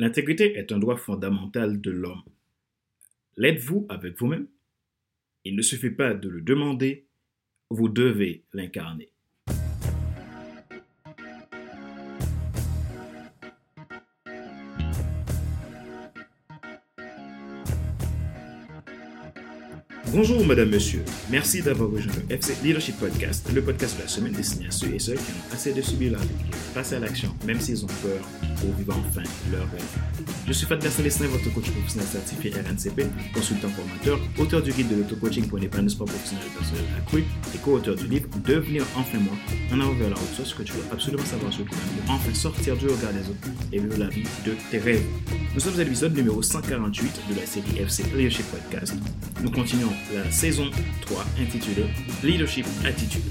L'intégrité est un droit fondamental de l'homme. L'êtes-vous avec vous-même? Il ne suffit pas de le demander, vous devez l'incarner. Bonjour Madame, Monsieur. Merci d'avoir rejoint le FC Leadership Podcast, le podcast de la semaine destiné à ceux et celles qui ont assez de subir la vie, passer à l'action, même s'ils ont peur, pour vivre enfin leur rêve. Je suis Fadler Célestin, votre coach professionnel certifié RNCP, consultant formateur, auteur du guide de l'auto-coaching pour l'épanouissement professionnel et personnel accru et co-auteur du livre Devenir enfin moi, en avant vers la haute ce que tu dois absolument savoir sur toi-même pour enfin sortir du regard des autres et vivre la vie de tes rêves. Nous sommes à l'épisode numéro 148 de la série FC Leadership Podcast. Nous continuons la saison 3 intitulée Leadership Attitude.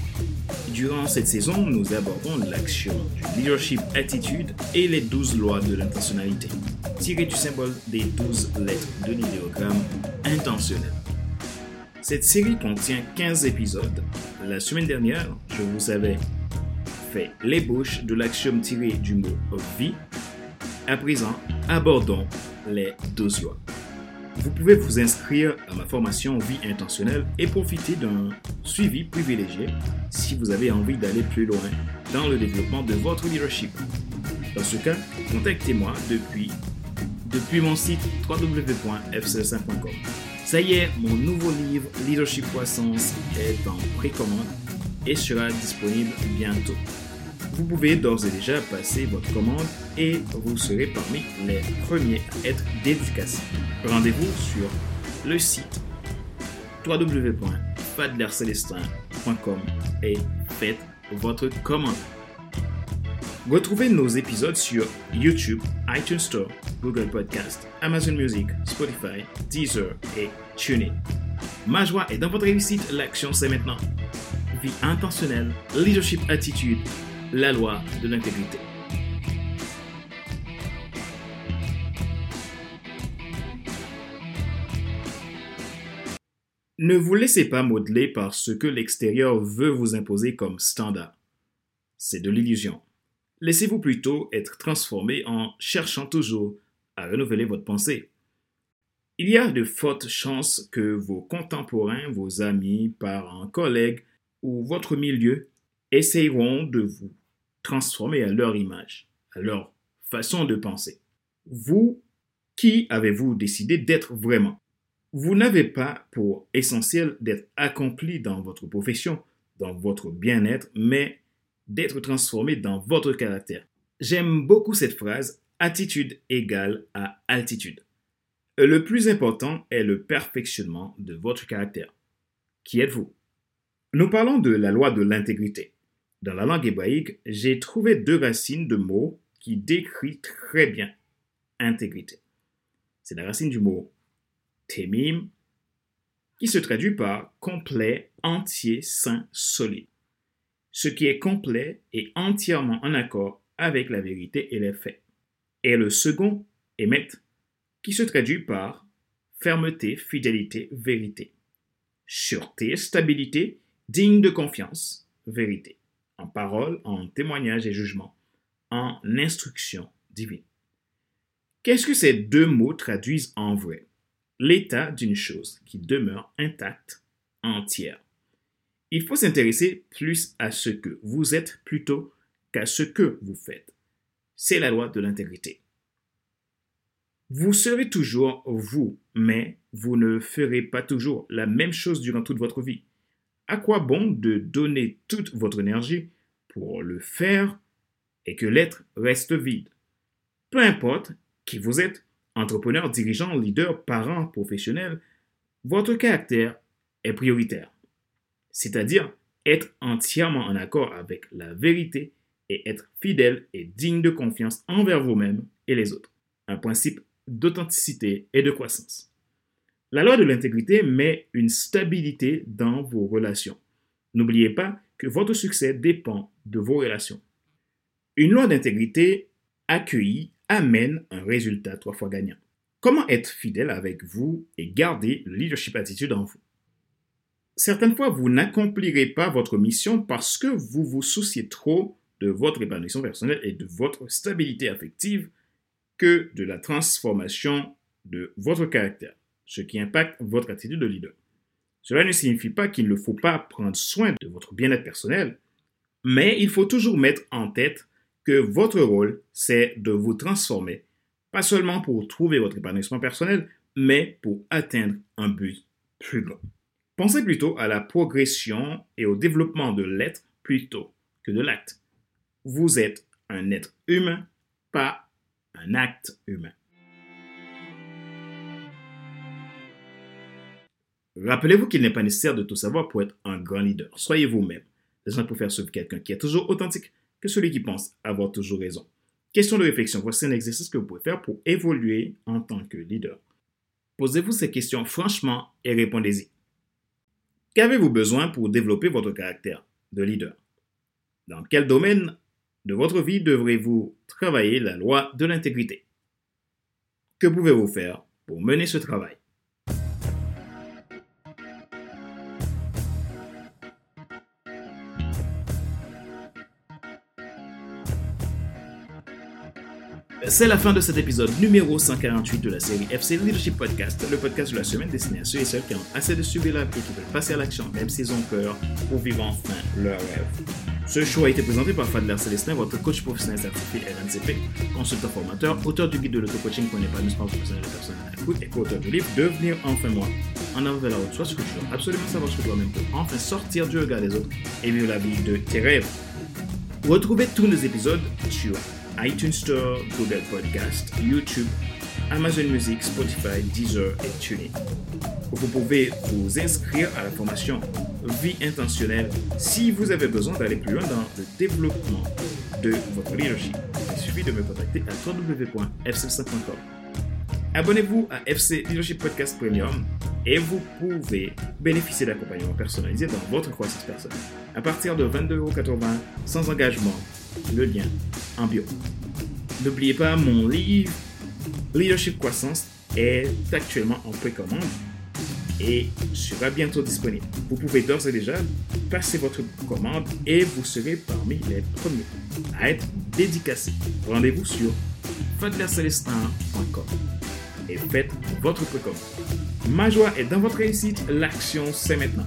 Durant cette saison, nous abordons l'action du leadership attitude et les 12 lois de l'intentionnalité, tirées du symbole des 12 lettres de l'idéogramme intentionnel. Cette série contient 15 épisodes. La semaine dernière, je vous avais fait l'ébauche de l'axiome tiré du mot vie. À présent, abordons les 12 lois. Vous pouvez vous inscrire à ma formation Vie intentionnelle et profiter d'un suivi privilégié si vous avez envie d'aller plus loin dans le développement de votre leadership. Dans ce cas, contactez-moi depuis, depuis mon site www.fcs5.com. Ça y est, mon nouveau livre Leadership Croissance est en précommande et sera disponible bientôt. Vous pouvez d'ores et déjà passer votre commande et vous serez parmi les premiers à être dédicacés. Rendez-vous sur le site www.fadlercelestin.com et faites votre commande. Retrouvez nos épisodes sur YouTube, iTunes Store, Google Podcast, Amazon Music, Spotify, Deezer et TuneIn. Ma joie est dans votre réussite, l'action c'est maintenant. Vie intentionnelle, leadership attitude, la loi de l'intégrité. Ne vous laissez pas modeler par ce que l'extérieur veut vous imposer comme standard. C'est de l'illusion. Laissez-vous plutôt être transformé en cherchant toujours à renouveler votre pensée. Il y a de fortes chances que vos contemporains, vos amis, parents, collègues ou votre milieu essayeront de vous transformer à leur image, à leur façon de penser. Vous, qui avez-vous décidé d'être vraiment? Vous n'avez pas pour essentiel d'être accompli dans votre profession, dans votre bien-être, mais d'être transformé dans votre caractère. J'aime beaucoup cette phrase, attitude égale à altitude. Le plus important est le perfectionnement de votre caractère. Qui êtes-vous? Nous parlons de la loi de l'intégrité. Dans la langue hébraïque, j'ai trouvé deux racines de mots qui décrivent très bien intégrité. C'est la racine du mot temim, qui se traduit par complet, entier, sain, solide. Ce qui est complet et entièrement en accord avec la vérité et les faits. Et le second, émet, qui se traduit par fermeté, fidélité, vérité. Sûreté, stabilité, digne de confiance, vérité en parole, en témoignage et jugement, en instruction divine. Qu'est-ce que ces deux mots traduisent en vrai? L'état d'une chose qui demeure intacte, entière. Il faut s'intéresser plus à ce que vous êtes plutôt qu'à ce que vous faites. C'est la loi de l'intégrité. Vous serez toujours vous, mais vous ne ferez pas toujours la même chose durant toute votre vie. À quoi bon de donner toute votre énergie pour le faire et que l'être reste vide? Peu importe qui vous êtes, entrepreneur, dirigeant, leader, parent, professionnel, votre caractère est prioritaire. C'est-à-dire être entièrement en accord avec la vérité et être fidèle et digne de confiance envers vous-même et les autres. Un principe d'authenticité et de croissance. La loi de l'intégrité met une stabilité dans vos relations. N'oubliez pas que votre succès dépend de vos relations. Une loi d'intégrité accueillie amène un résultat trois fois gagnant. Comment être fidèle avec vous et garder le leadership attitude en vous? Certaines fois, vous n'accomplirez pas votre mission parce que vous vous souciez trop de votre épanouissement personnel et de votre stabilité affective que de la transformation de votre caractère, ce qui impacte votre attitude de leader. Cela ne signifie pas qu'il ne faut pas prendre soin de votre bien-être personnel, mais il faut toujours mettre en tête que votre rôle, c'est de vous transformer, pas seulement pour trouver votre épanouissement personnel, mais pour atteindre un but plus grand. Pensez plutôt à la progression et au développement de l'être plutôt que de l'acte. Vous êtes un être humain, pas un acte humain. Rappelez-vous qu'il n'est pas nécessaire de tout savoir pour être un grand leader. Soyez vous-même. Les gens pour faire suivre quelqu'un qui est toujours authentique que celui qui pense avoir toujours raison. Question de réflexion. Voici un exercice que vous pouvez faire pour évoluer en tant que leader. Posez-vous ces questions franchement et répondez-y. Qu'avez-vous besoin pour développer votre caractère de leader? Dans quel domaine de votre vie devrez-vous travailler la loi de l'intégrité? Que pouvez-vous faire pour mener ce travail? C'est la fin de cet épisode numéro 148 de la série FC Leadership Podcast, le podcast de la semaine destiné à ceux et celles qui ont assez de subir la et qui veulent passer à l'action, même s'ils ont peur, pour vivre enfin leur rêve. Ce show a été présenté par Fadler Célestin, votre coach professionnel certifié RNCP, consultant formateur, auteur du guide de l'auto-coaching pour l'épanouissement professionnel de personnes à l'écoute et co-auteur du livre Devenir enfin moi. En avant vers la route, soit ce que tu dois absolument savoir sur toi-même pour enfin sortir du regard des autres et vivre la vie de tes rêves. Retrouvez tous nos épisodes sur iTunes Store, Google Podcast, YouTube, Amazon Music, Spotify, Deezer et TuneIn. Vous pouvez vous inscrire à la formation Vie intentionnelle si vous avez besoin d'aller plus loin dans le développement de votre leadership. Il suffit de me contacter à www.fc5.com. Abonnez-vous à FC Leadership Podcast Premium et vous pouvez bénéficier d'accompagnement personnalisé dans votre croissance personnelle à partir de 22,80€ sans engagement le lien en bio. N'oubliez pas, mon livre Leadership Croissance est actuellement en précommande et sera bientôt disponible. Vous pouvez d'ores et déjà passer votre commande et vous serez parmi les premiers à être dédicacés. Rendez-vous sur fadlercelestin.com et faites votre précommande. Ma joie est dans votre réussite, l'action c'est maintenant.